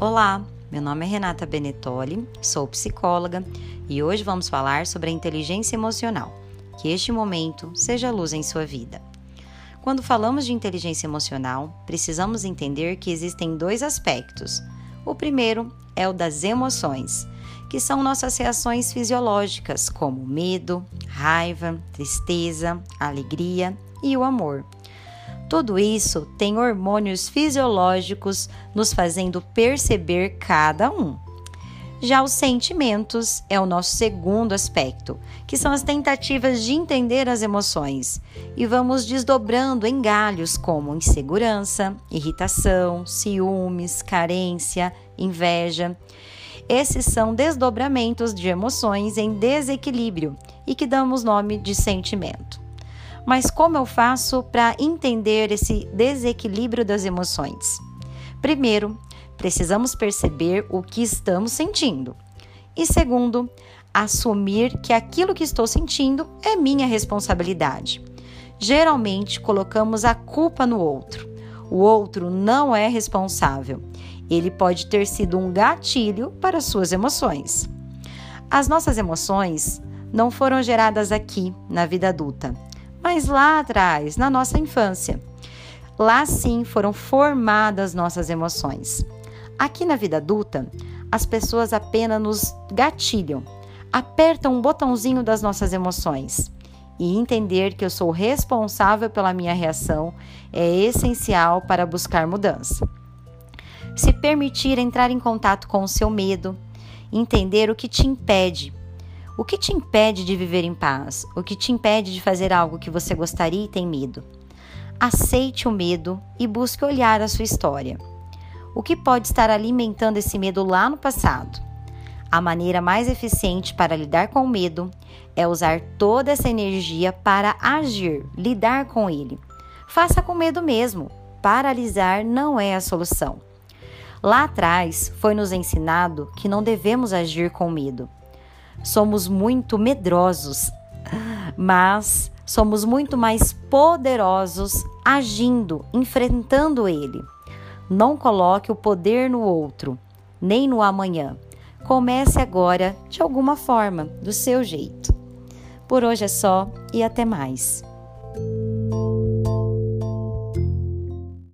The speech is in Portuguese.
Olá, meu nome é Renata Benetoli, sou psicóloga e hoje vamos falar sobre a inteligência emocional. Que este momento seja luz em sua vida. Quando falamos de inteligência emocional, precisamos entender que existem dois aspectos. O primeiro é o das emoções, que são nossas reações fisiológicas, como medo, raiva, tristeza, alegria e o amor. Tudo isso tem hormônios fisiológicos nos fazendo perceber cada um. Já os sentimentos é o nosso segundo aspecto, que são as tentativas de entender as emoções, e vamos desdobrando em galhos como insegurança, irritação, ciúmes, carência, inveja. Esses são desdobramentos de emoções em desequilíbrio e que damos nome de sentimento. Mas como eu faço para entender esse desequilíbrio das emoções? Primeiro, precisamos perceber o que estamos sentindo. E segundo, assumir que aquilo que estou sentindo é minha responsabilidade. Geralmente colocamos a culpa no outro. O outro não é responsável. Ele pode ter sido um gatilho para suas emoções. As nossas emoções não foram geradas aqui, na vida adulta mas lá atrás, na nossa infância. Lá sim foram formadas nossas emoções. Aqui na vida adulta, as pessoas apenas nos gatilham, apertam um botãozinho das nossas emoções. E entender que eu sou responsável pela minha reação é essencial para buscar mudança. Se permitir entrar em contato com o seu medo, entender o que te impede o que te impede de viver em paz? O que te impede de fazer algo que você gostaria e tem medo? Aceite o medo e busque olhar a sua história. O que pode estar alimentando esse medo lá no passado? A maneira mais eficiente para lidar com o medo é usar toda essa energia para agir, lidar com ele. Faça com medo mesmo. Paralisar não é a solução. Lá atrás foi nos ensinado que não devemos agir com medo somos muito medrosos, mas somos muito mais poderosos agindo, enfrentando ele. Não coloque o poder no outro, nem no amanhã. Comece agora de alguma forma, do seu jeito. Por hoje é só e até mais.